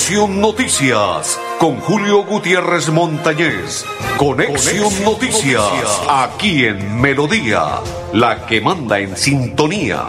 Conexión Noticias con Julio Gutiérrez Montañez. Conexión, Noticias, aquí en Melodía, la que manda en sintonía.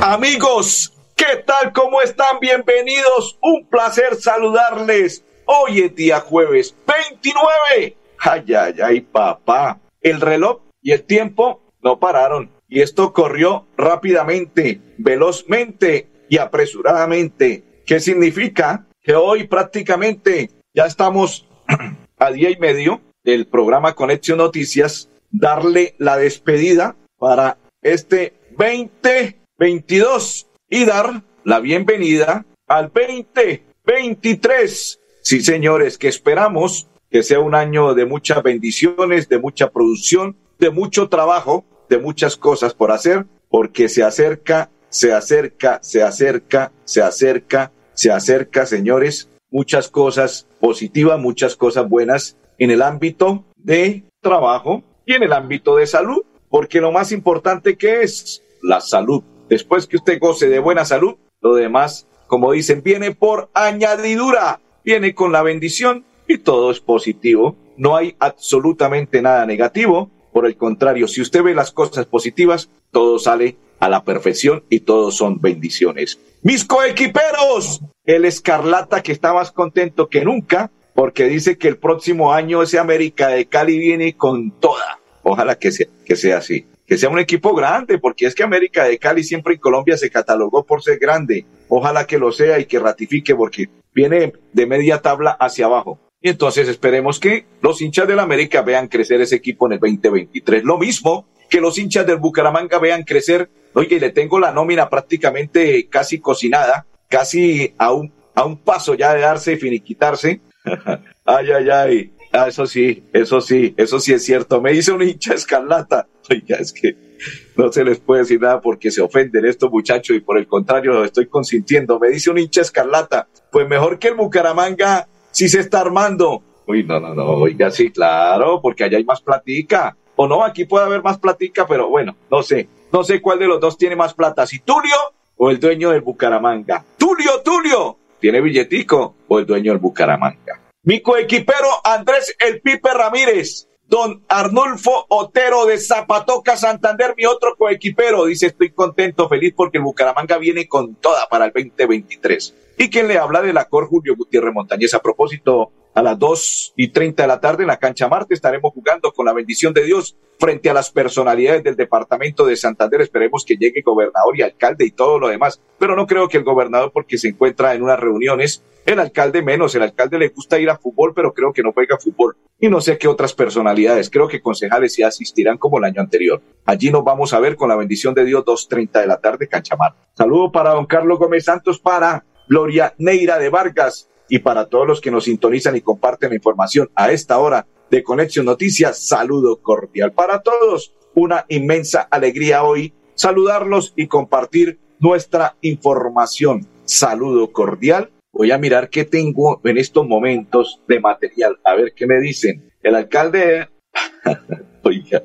Amigos, ¿qué tal? ¿Cómo están? Bienvenidos. Un placer saludarles. Hoy es día jueves 29. Ay, ay, ay, papá. El reloj y el tiempo no pararon. Y esto corrió rápidamente, velozmente y apresuradamente. ¿Qué significa? Que hoy prácticamente ya estamos a día y medio del programa Conexión Noticias, darle la despedida para este 2022 y dar la bienvenida al 2023. Sí, señores, que esperamos que sea un año de muchas bendiciones, de mucha producción, de mucho trabajo, de muchas cosas por hacer, porque se acerca, se acerca, se acerca, se acerca, se acerca, señores, muchas cosas positivas, muchas cosas buenas en el ámbito de trabajo y en el ámbito de salud, porque lo más importante que es la salud. Después que usted goce de buena salud, lo demás, como dicen, viene por añadidura, viene con la bendición y todo es positivo. No hay absolutamente nada negativo. Por el contrario, si usted ve las cosas positivas, todo sale a la perfección y todos son bendiciones. Mis coequiperos, el Escarlata que está más contento que nunca porque dice que el próximo año ese América de Cali viene con toda. Ojalá que sea, que sea así. Que sea un equipo grande, porque es que América de Cali siempre en Colombia se catalogó por ser grande. Ojalá que lo sea y que ratifique porque viene de media tabla hacia abajo. Y entonces esperemos que los hinchas del América vean crecer ese equipo en el 2023. Lo mismo que los hinchas del Bucaramanga vean crecer. Oye, le tengo la nómina prácticamente casi cocinada, casi a un, a un paso ya de darse y finiquitarse. ay, ay, ay. Ah, eso sí, eso sí, eso sí es cierto. Me dice un hincha escarlata. Oiga, es que no se les puede decir nada porque se ofenden estos muchachos y por el contrario lo estoy consintiendo. Me dice un hincha escarlata. Pues mejor que el Bucaramanga si se está armando. Uy, no, no, no, oiga, sí, claro, porque allá hay más platica. O no, aquí puede haber más platica, pero bueno, no sé. No sé cuál de los dos tiene más plata, si Tulio o el dueño del Bucaramanga. Tulio, Tulio, ¿tiene billetico o el dueño del Bucaramanga? Mi coequipero Andrés El Pipe Ramírez, don Arnulfo Otero de Zapatoca, Santander, mi otro coequipero, dice estoy contento, feliz porque el Bucaramanga viene con toda para el 2023. Y quien le habla de la Julio Gutiérrez Montañez. A propósito, a las dos y treinta de la tarde en la cancha Marte estaremos jugando con la bendición de Dios frente a las personalidades del departamento de Santander. Esperemos que llegue gobernador y alcalde y todo lo demás. Pero no creo que el gobernador, porque se encuentra en unas reuniones, el alcalde menos. El alcalde le gusta ir a fútbol, pero creo que no juega fútbol. Y no sé qué otras personalidades. Creo que concejales sí asistirán como el año anterior. Allí nos vamos a ver con la bendición de Dios, dos treinta de la tarde, cancha Marte. Saludo para don Carlos Gómez Santos para Gloria Neira de Vargas y para todos los que nos sintonizan y comparten la información a esta hora de Conexión Noticias, saludo cordial para todos. Una inmensa alegría hoy saludarlos y compartir nuestra información. Saludo cordial. Voy a mirar qué tengo en estos momentos de material. A ver qué me dicen. El alcalde, oiga,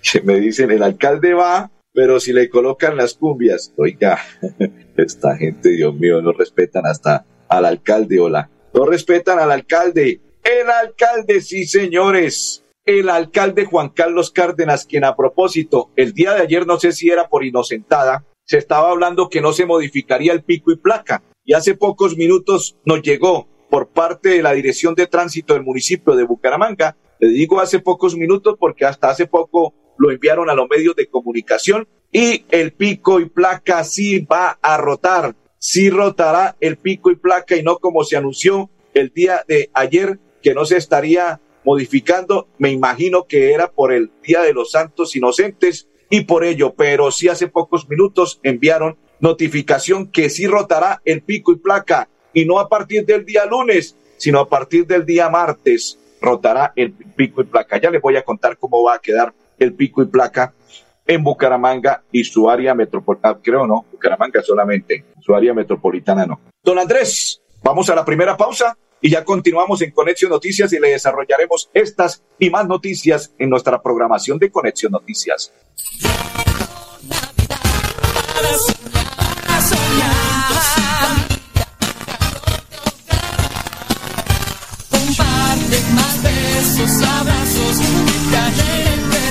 que me dicen, el alcalde va pero si le colocan las cumbias, oiga, esta gente, Dios mío, no respetan hasta al alcalde, hola, no respetan al alcalde. El alcalde, sí, señores, el alcalde Juan Carlos Cárdenas, quien a propósito, el día de ayer, no sé si era por inocentada, se estaba hablando que no se modificaría el pico y placa. Y hace pocos minutos nos llegó por parte de la Dirección de Tránsito del municipio de Bucaramanga. Le digo hace pocos minutos porque hasta hace poco lo enviaron a los medios de comunicación y el pico y placa sí va a rotar, sí rotará el pico y placa y no como se anunció el día de ayer que no se estaría modificando, me imagino que era por el Día de los Santos Inocentes y por ello, pero sí hace pocos minutos enviaron notificación que sí rotará el pico y placa y no a partir del día lunes, sino a partir del día martes rotará el pico y placa. Ya les voy a contar cómo va a quedar el pico y placa en Bucaramanga y su área metropolitana, creo no, Bucaramanga solamente, su área metropolitana no. Don Andrés, vamos a la primera pausa y ya continuamos en Conexión Noticias y le desarrollaremos estas y más noticias en nuestra programación de Conexión Noticias.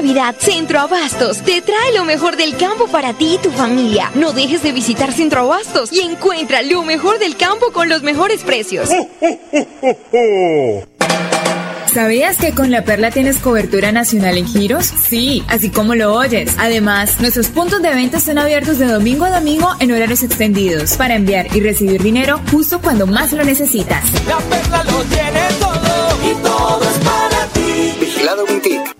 Navidad, Centro Abastos te trae lo mejor del campo para ti y tu familia. No dejes de visitar Centro Abastos y encuentra lo mejor del campo con los mejores precios. ¿Sabías que con La Perla tienes cobertura nacional en giros? Sí, así como lo oyes. Además, nuestros puntos de venta están abiertos de domingo a domingo en horarios extendidos para enviar y recibir dinero justo cuando más lo necesitas. La Perla lo tiene todo y todo es para ti. Vigilado Mintic.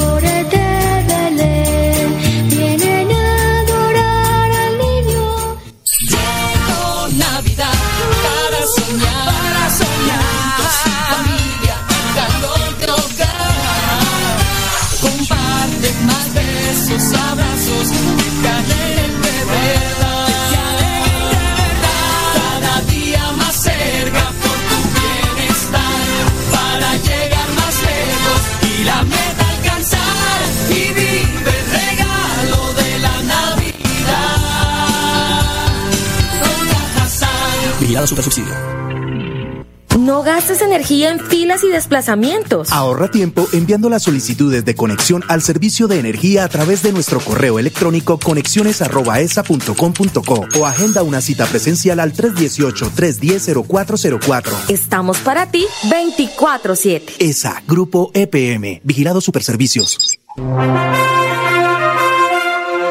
Vigilado Super Subsidio. No gastes energía en filas y desplazamientos. Ahorra tiempo enviando las solicitudes de conexión al servicio de energía a través de nuestro correo electrónico conexiones@esa.com.co o agenda una cita presencial al 318-310-0404. Estamos para ti 24/7. ESA, Grupo EPM, Vigilado Superservicios.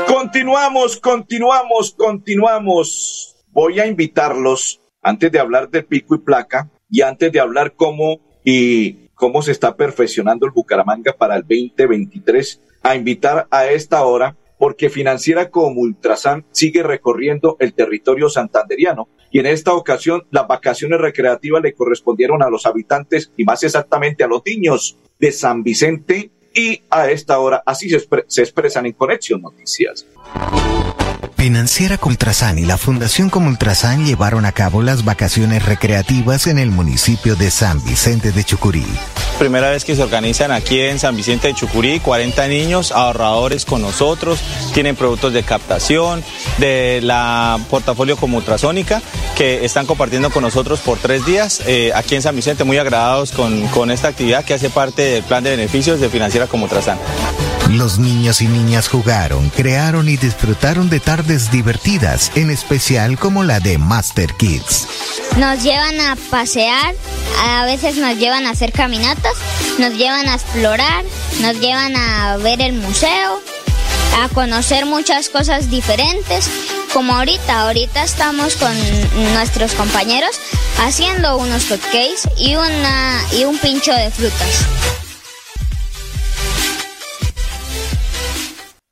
Continuamos, continuamos, continuamos. Voy a invitarlos, antes de hablar de pico y placa, y antes de hablar cómo y cómo se está perfeccionando el Bucaramanga para el 2023, a invitar a esta hora, porque Financiera como Ultrasan sigue recorriendo el territorio santanderiano. Y en esta ocasión, las vacaciones recreativas le correspondieron a los habitantes y más exactamente a los niños de San Vicente. Y a esta hora, así se, expre- se expresan en Conexión Noticias. Financiera Comultrasan y la Fundación Comultrasan llevaron a cabo las vacaciones recreativas en el municipio de San Vicente de Chucurí. Primera vez que se organizan aquí en San Vicente de Chucurí, 40 niños ahorradores con nosotros, tienen productos de captación, de la portafolio como ultrasónica, que están compartiendo con nosotros por tres días eh, aquí en San Vicente, muy agradados con, con esta actividad que hace parte del plan de beneficios de Financiera como Ultrasan. Los niños y niñas jugaron, crearon y disfrutaron de tardes divertidas, en especial como la de Master Kids. Nos llevan a pasear, a veces nos llevan a hacer caminatas, nos llevan a explorar, nos llevan a ver el museo, a conocer muchas cosas diferentes. Como ahorita, ahorita estamos con nuestros compañeros haciendo unos hotcakes y, una, y un pincho de frutas.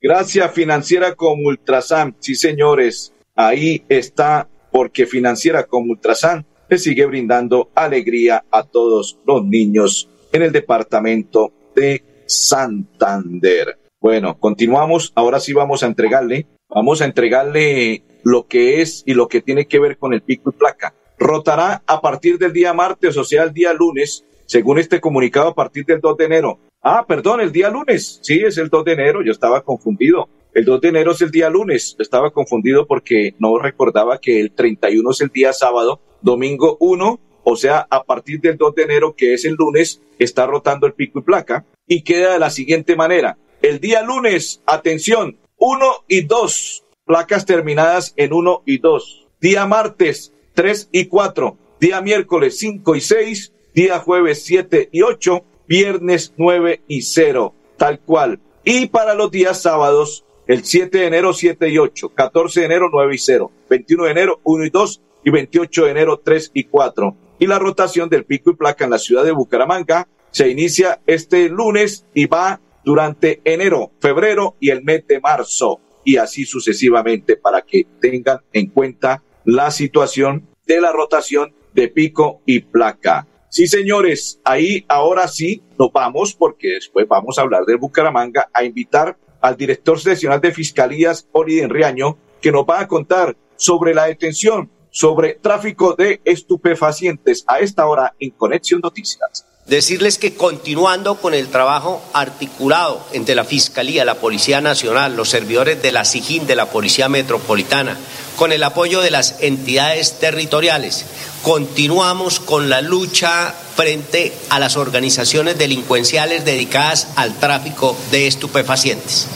Gracias Financiera como Ultrasan. Sí, señores, ahí está, porque Financiera como Ultrasan le sigue brindando alegría a todos los niños en el departamento de Santander. Bueno, continuamos. Ahora sí vamos a entregarle, vamos a entregarle lo que es y lo que tiene que ver con el pico y placa. Rotará a partir del día martes, o sea, el día lunes, según este comunicado, a partir del 2 de enero. Ah, perdón, el día lunes. Sí, es el 2 de enero. Yo estaba confundido. El 2 de enero es el día lunes. Estaba confundido porque no recordaba que el 31 es el día sábado, domingo 1, o sea, a partir del 2 de enero, que es el lunes, está rotando el pico y placa. Y queda de la siguiente manera. El día lunes, atención, 1 y 2, placas terminadas en 1 y 2. Día martes, 3 y 4. Día miércoles, 5 y 6. Día jueves, 7 y 8. Viernes, 9 y 0. Tal cual. Y para los días sábados, el 7 de enero 7 y 8, 14 de enero 9 y 0, 21 de enero 1 y 2 y 28 de enero 3 y 4. Y la rotación del pico y placa en la ciudad de Bucaramanga se inicia este lunes y va durante enero, febrero y el mes de marzo y así sucesivamente para que tengan en cuenta la situación de la rotación de pico y placa. Sí, señores, ahí ahora sí nos vamos porque después vamos a hablar de Bucaramanga a invitar al director seccional de Fiscalías, Oriden Riaño, que nos va a contar sobre la detención, sobre tráfico de estupefacientes a esta hora en Conexión Noticias. Decirles que continuando con el trabajo articulado entre la Fiscalía, la Policía Nacional, los servidores de la SIGIN, de la Policía Metropolitana, con el apoyo de las entidades territoriales, continuamos con la lucha frente a las organizaciones delincuenciales dedicadas al tráfico de estupefacientes.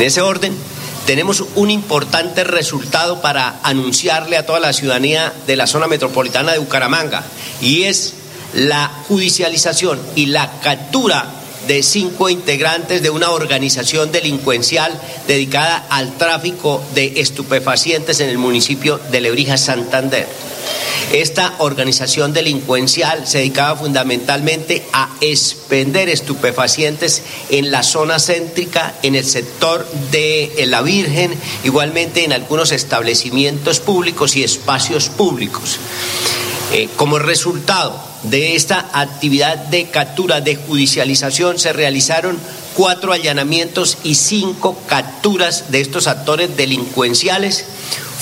En ese orden, tenemos un importante resultado para anunciarle a toda la ciudadanía de la zona metropolitana de Bucaramanga, y es la judicialización y la captura de cinco integrantes de una organización delincuencial dedicada al tráfico de estupefacientes en el municipio de Lebrija, Santander. Esta organización delincuencial se dedicaba fundamentalmente a expender estupefacientes en la zona céntrica, en el sector de la Virgen, igualmente en algunos establecimientos públicos y espacios públicos. Eh, como resultado de esta actividad de captura, de judicialización, se realizaron cuatro allanamientos y cinco capturas de estos actores delincuenciales.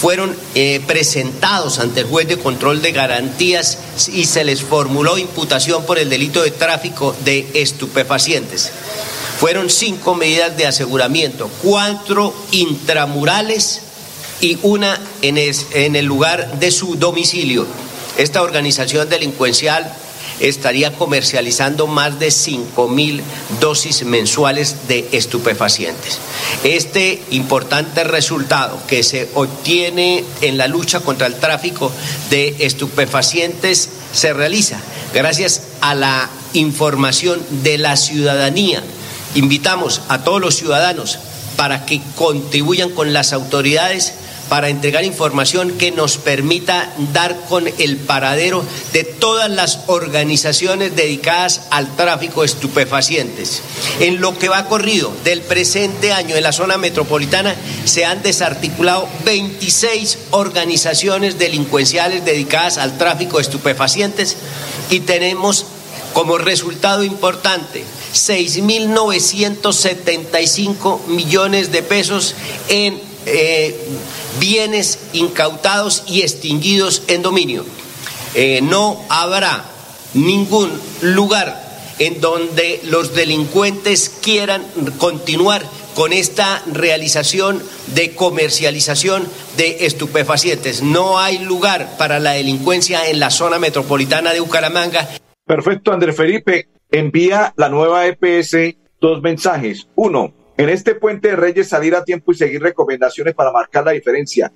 Fueron eh, presentados ante el juez de control de garantías y se les formuló imputación por el delito de tráfico de estupefacientes. Fueron cinco medidas de aseguramiento, cuatro intramurales y una en, el lugar de su domicilio. Esta organización delincuencial estaría comercializando más de 5 mil dosis mensuales de estupefacientes. Este importante resultado que se obtiene en la lucha contra el tráfico de estupefacientes se realiza gracias a la información de la ciudadanía. Invitamos a todos los ciudadanos para que contribuyan con las autoridades para entregar información que nos permita dar con el paradero de todas las organizaciones dedicadas al tráfico de estupefacientes. En lo que va corrido del presente año en la zona metropolitana se han desarticulado 26 organizaciones delincuenciales dedicadas al tráfico de estupefacientes y tenemos como resultado importante 6.975 millones de pesos en eh, bienes incautados y extinguidos en dominio. Eh, no habrá ningún lugar en donde los delincuentes quieran continuar con esta realización de comercialización de estupefacientes. No hay lugar para la delincuencia en la zona metropolitana de Bucaramanga. Perfecto, Andrés Felipe. Envía la nueva EPS dos mensajes. Uno, en este puente de Reyes salir a tiempo y seguir recomendaciones para marcar la diferencia.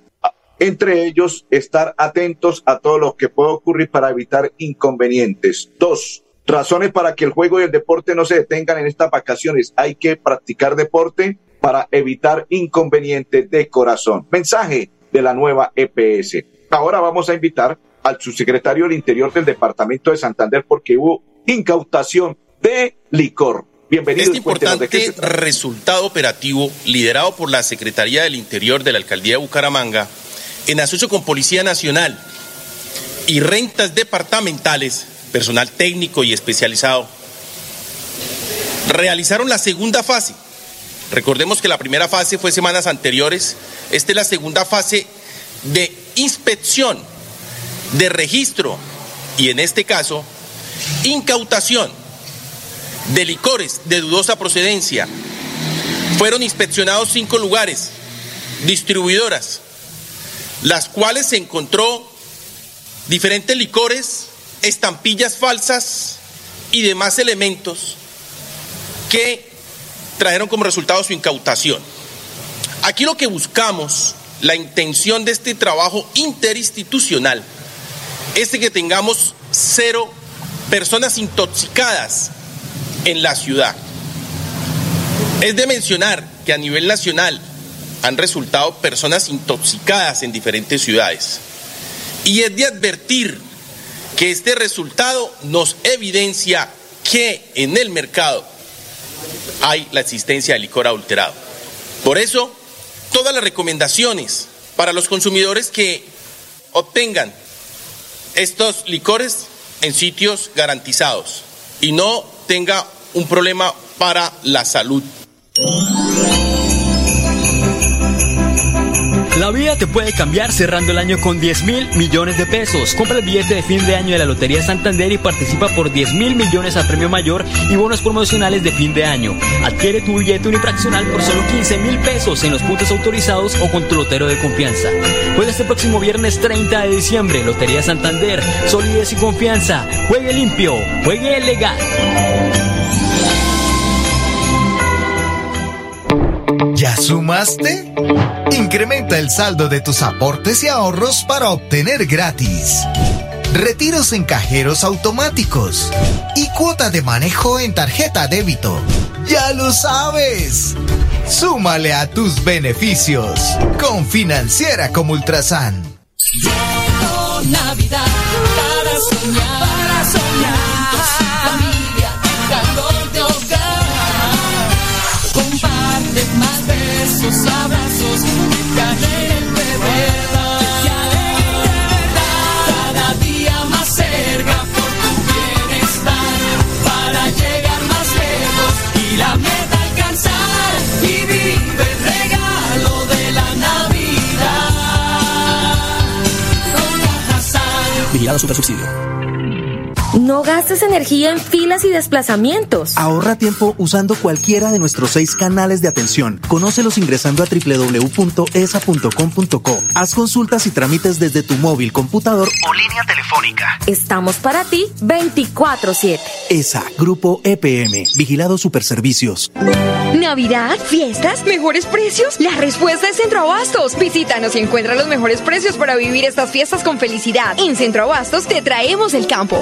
Entre ellos, estar atentos a todo lo que puede ocurrir para evitar inconvenientes. Dos, razones para que el juego y el deporte no se detengan en estas vacaciones. Hay que practicar deporte para evitar inconvenientes de corazón. Mensaje de la nueva EPS. Ahora vamos a invitar al subsecretario del Interior del Departamento de Santander porque hubo incautación de licor. Bienvenido. Este importante resultado operativo, liderado por la Secretaría del Interior de la Alcaldía de Bucaramanga, en asocio con Policía Nacional y rentas departamentales, personal técnico y especializado, realizaron la segunda fase Recordemos que la primera fase fue semanas anteriores. Esta es la segunda fase de inspección, de registro y en este caso, incautación de licores de dudosa procedencia. Fueron inspeccionados cinco lugares, distribuidoras, las cuales se encontró diferentes licores, estampillas falsas y demás elementos que trajeron como resultado su incautación. Aquí lo que buscamos, la intención de este trabajo interinstitucional, es de que tengamos cero personas intoxicadas en la ciudad. Es de mencionar que a nivel nacional han resultado personas intoxicadas en diferentes ciudades. Y es de advertir que este resultado nos evidencia que en el mercado hay la existencia de licor adulterado. Por eso, todas las recomendaciones para los consumidores que obtengan estos licores en sitios garantizados y no tenga un problema para la salud. La vida te puede cambiar cerrando el año con 10 mil millones de pesos. Compra el billete de fin de año de la Lotería Santander y participa por 10 mil millones al premio mayor y bonos promocionales de fin de año. Adquiere tu billete unifraccional por solo 15 mil pesos en los puntos autorizados o con tu lotero de confianza. Juega este próximo viernes 30 de diciembre. Lotería Santander. Solidez y confianza. Juegue limpio. Juegue legal. ¿Ya sumaste? Incrementa el saldo de tus aportes y ahorros para obtener gratis. Retiros en cajeros automáticos y cuota de manejo en tarjeta débito. ¡Ya lo sabes! Súmale a tus beneficios con Financiera como Ultrasan. Navidad para soñar, para soñar. Besos, abrazos, que alegren de verdad. Que. Cada día más cerca por tu bienestar. Para llegar más lejos y la meta alcanzar. Y vive el regalo de la Navidad. Con. Vigilado Supersubsidio. No gastes energía en filas y desplazamientos. Ahorra tiempo usando cualquiera de nuestros seis canales de atención. Conócelos ingresando a www.esa.com.co. Haz consultas y trámites desde tu móvil, computador o línea telefónica. Estamos para ti 24-7. ESA, Grupo EPM, Vigilado Superservicios. Navidad, fiestas, mejores precios. La respuesta es Centro Abastos. Visítanos y encuentra los mejores precios para vivir estas fiestas con felicidad. En Centro Abastos te traemos el campo.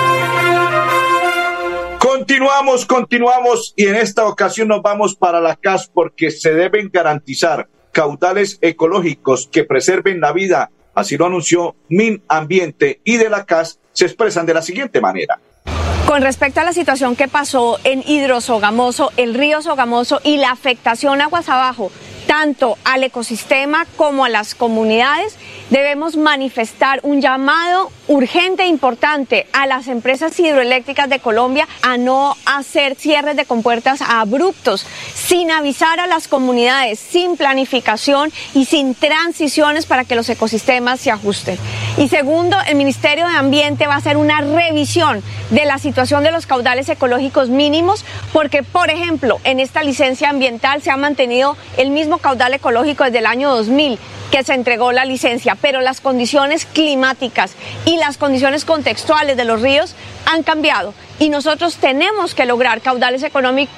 Continuamos, continuamos y en esta ocasión nos vamos para la CAS porque se deben garantizar caudales ecológicos que preserven la vida. Así lo anunció Min Ambiente y de la CAS se expresan de la siguiente manera. Con respecto a la situación que pasó en Hidrosogamoso, el río Sogamoso y la afectación aguas abajo, tanto al ecosistema como a las comunidades, debemos manifestar un llamado urgente e importante a las empresas hidroeléctricas de Colombia a no hacer cierres de compuertas abruptos, sin avisar a las comunidades, sin planificación y sin transiciones para que los ecosistemas se ajusten. Y segundo, el Ministerio de Ambiente va a hacer una revisión de la situación de los caudales ecológicos mínimos, porque, por ejemplo, en esta licencia ambiental se ha mantenido el mismo caudal ecológico desde el año 2000 que se entregó la licencia, pero las condiciones climáticas y las condiciones contextuales de los ríos han cambiado. Y nosotros tenemos que lograr caudales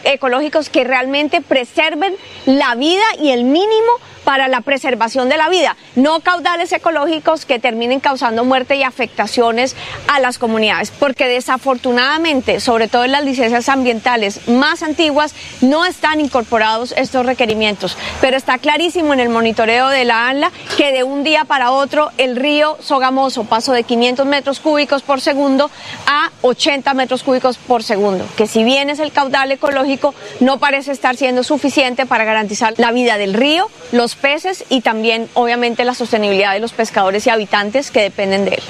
ecológicos que realmente preserven la vida y el mínimo para la preservación de la vida, no caudales ecológicos que terminen causando muerte y afectaciones a las comunidades, porque desafortunadamente, sobre todo en las licencias ambientales más antiguas, no están incorporados estos requerimientos, pero está clarísimo en el monitoreo de la ANLA que de un día para otro el río Sogamoso pasó de 500 metros cúbicos por segundo a 80 metros cúbicos por segundo, que si bien es el caudal ecológico, no parece estar siendo suficiente para garantizar la vida del río, los peces y también obviamente la sostenibilidad de los pescadores y habitantes que dependen de él.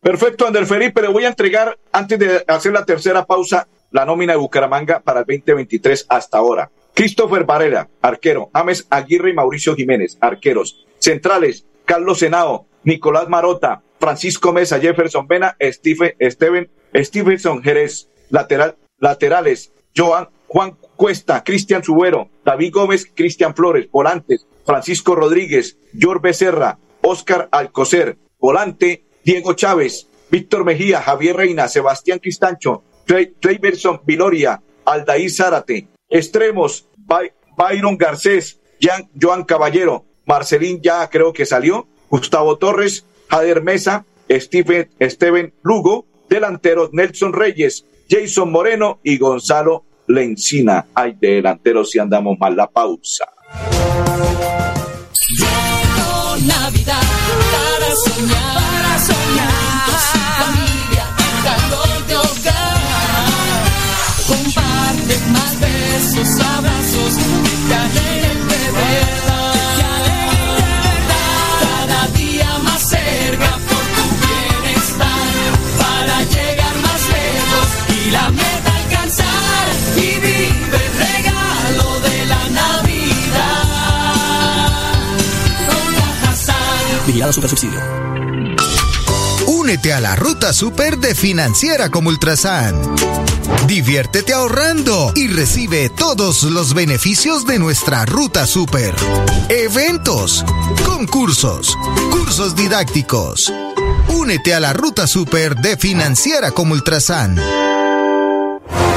Perfecto, Ander Felipe, le voy a entregar, antes de hacer la tercera pausa, la nómina de Bucaramanga para el 2023 hasta ahora. Christopher Varela, arquero. Ames Aguirre y Mauricio Jiménez, arqueros. Centrales, Carlos Senao, Nicolás Marota, Francisco Mesa, Jefferson Vena, Steve, Steven, Stevenson Jerez. Lateral, laterales, Joan, Juan Cuesta, Cristian Subero, David Gómez, Cristian Flores. Volantes, Francisco Rodríguez, George Becerra, Oscar Alcocer. Volante, Diego Chávez, Víctor Mejía, Javier Reina, Sebastián Cristancho, Trey- Treyverson Viloria, Aldair Zárate. Extremos, By- Byron Garcés, Joan Caballero, Marcelín ya creo que salió, Gustavo Torres, Jader Mesa, Stephen, Steven Lugo, delanteros Nelson Reyes, Jason Moreno y Gonzalo Lencina. Ay, de delanteros si andamos mal la pausa. Únete a la ruta super de Financiera como Ultrasan. Diviértete ahorrando y recibe todos los beneficios de nuestra ruta super. Eventos, concursos, cursos didácticos. Únete a la ruta super de Financiera como Ultrasan.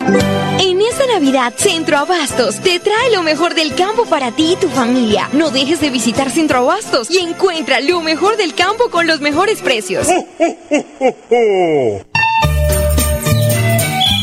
En esta Navidad, Centro Abastos te trae lo mejor del campo para ti y tu familia. No dejes de visitar Centro Abastos y encuentra lo mejor del campo con los mejores precios.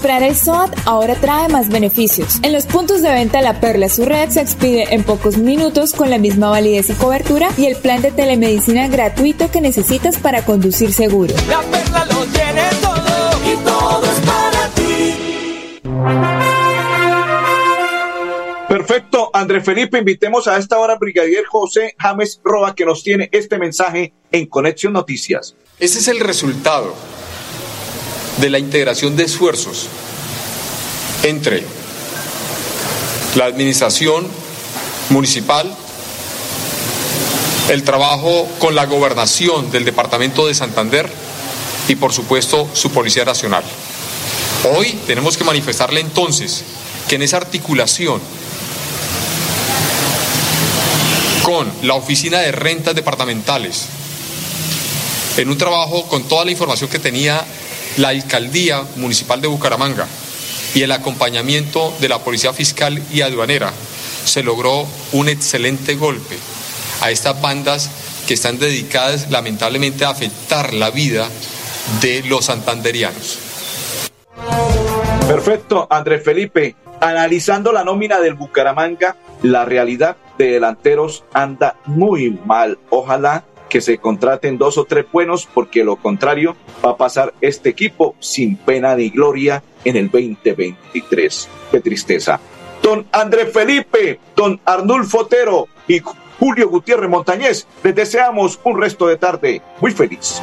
Comprar el SOAT ahora trae más beneficios. En los puntos de venta La Perla su red se expide en pocos minutos con la misma validez y cobertura y el plan de telemedicina gratuito que necesitas para conducir seguro. La perla lo tiene todo y todo es para ti. Perfecto, André Felipe, invitemos a esta hora al brigadier José James Roa que nos tiene este mensaje en Conexión Noticias. Ese es el resultado de la integración de esfuerzos entre la administración municipal, el trabajo con la gobernación del departamento de Santander y por supuesto su Policía Nacional. Hoy tenemos que manifestarle entonces que en esa articulación con la Oficina de Rentas Departamentales, en un trabajo con toda la información que tenía la Alcaldía Municipal de Bucaramanga y el acompañamiento de la Policía Fiscal y Aduanera, se logró un excelente golpe a estas bandas que están dedicadas lamentablemente a afectar la vida de los santanderianos. Perfecto, Andrés Felipe. Analizando la nómina del Bucaramanga, la realidad de delanteros anda muy mal. Ojalá que se contraten dos o tres buenos, porque lo contrario va a pasar este equipo sin pena ni gloria en el 2023. Qué tristeza. Don Andrés Felipe, don Arnulfo Otero y Julio Gutiérrez Montañez, les deseamos un resto de tarde muy feliz.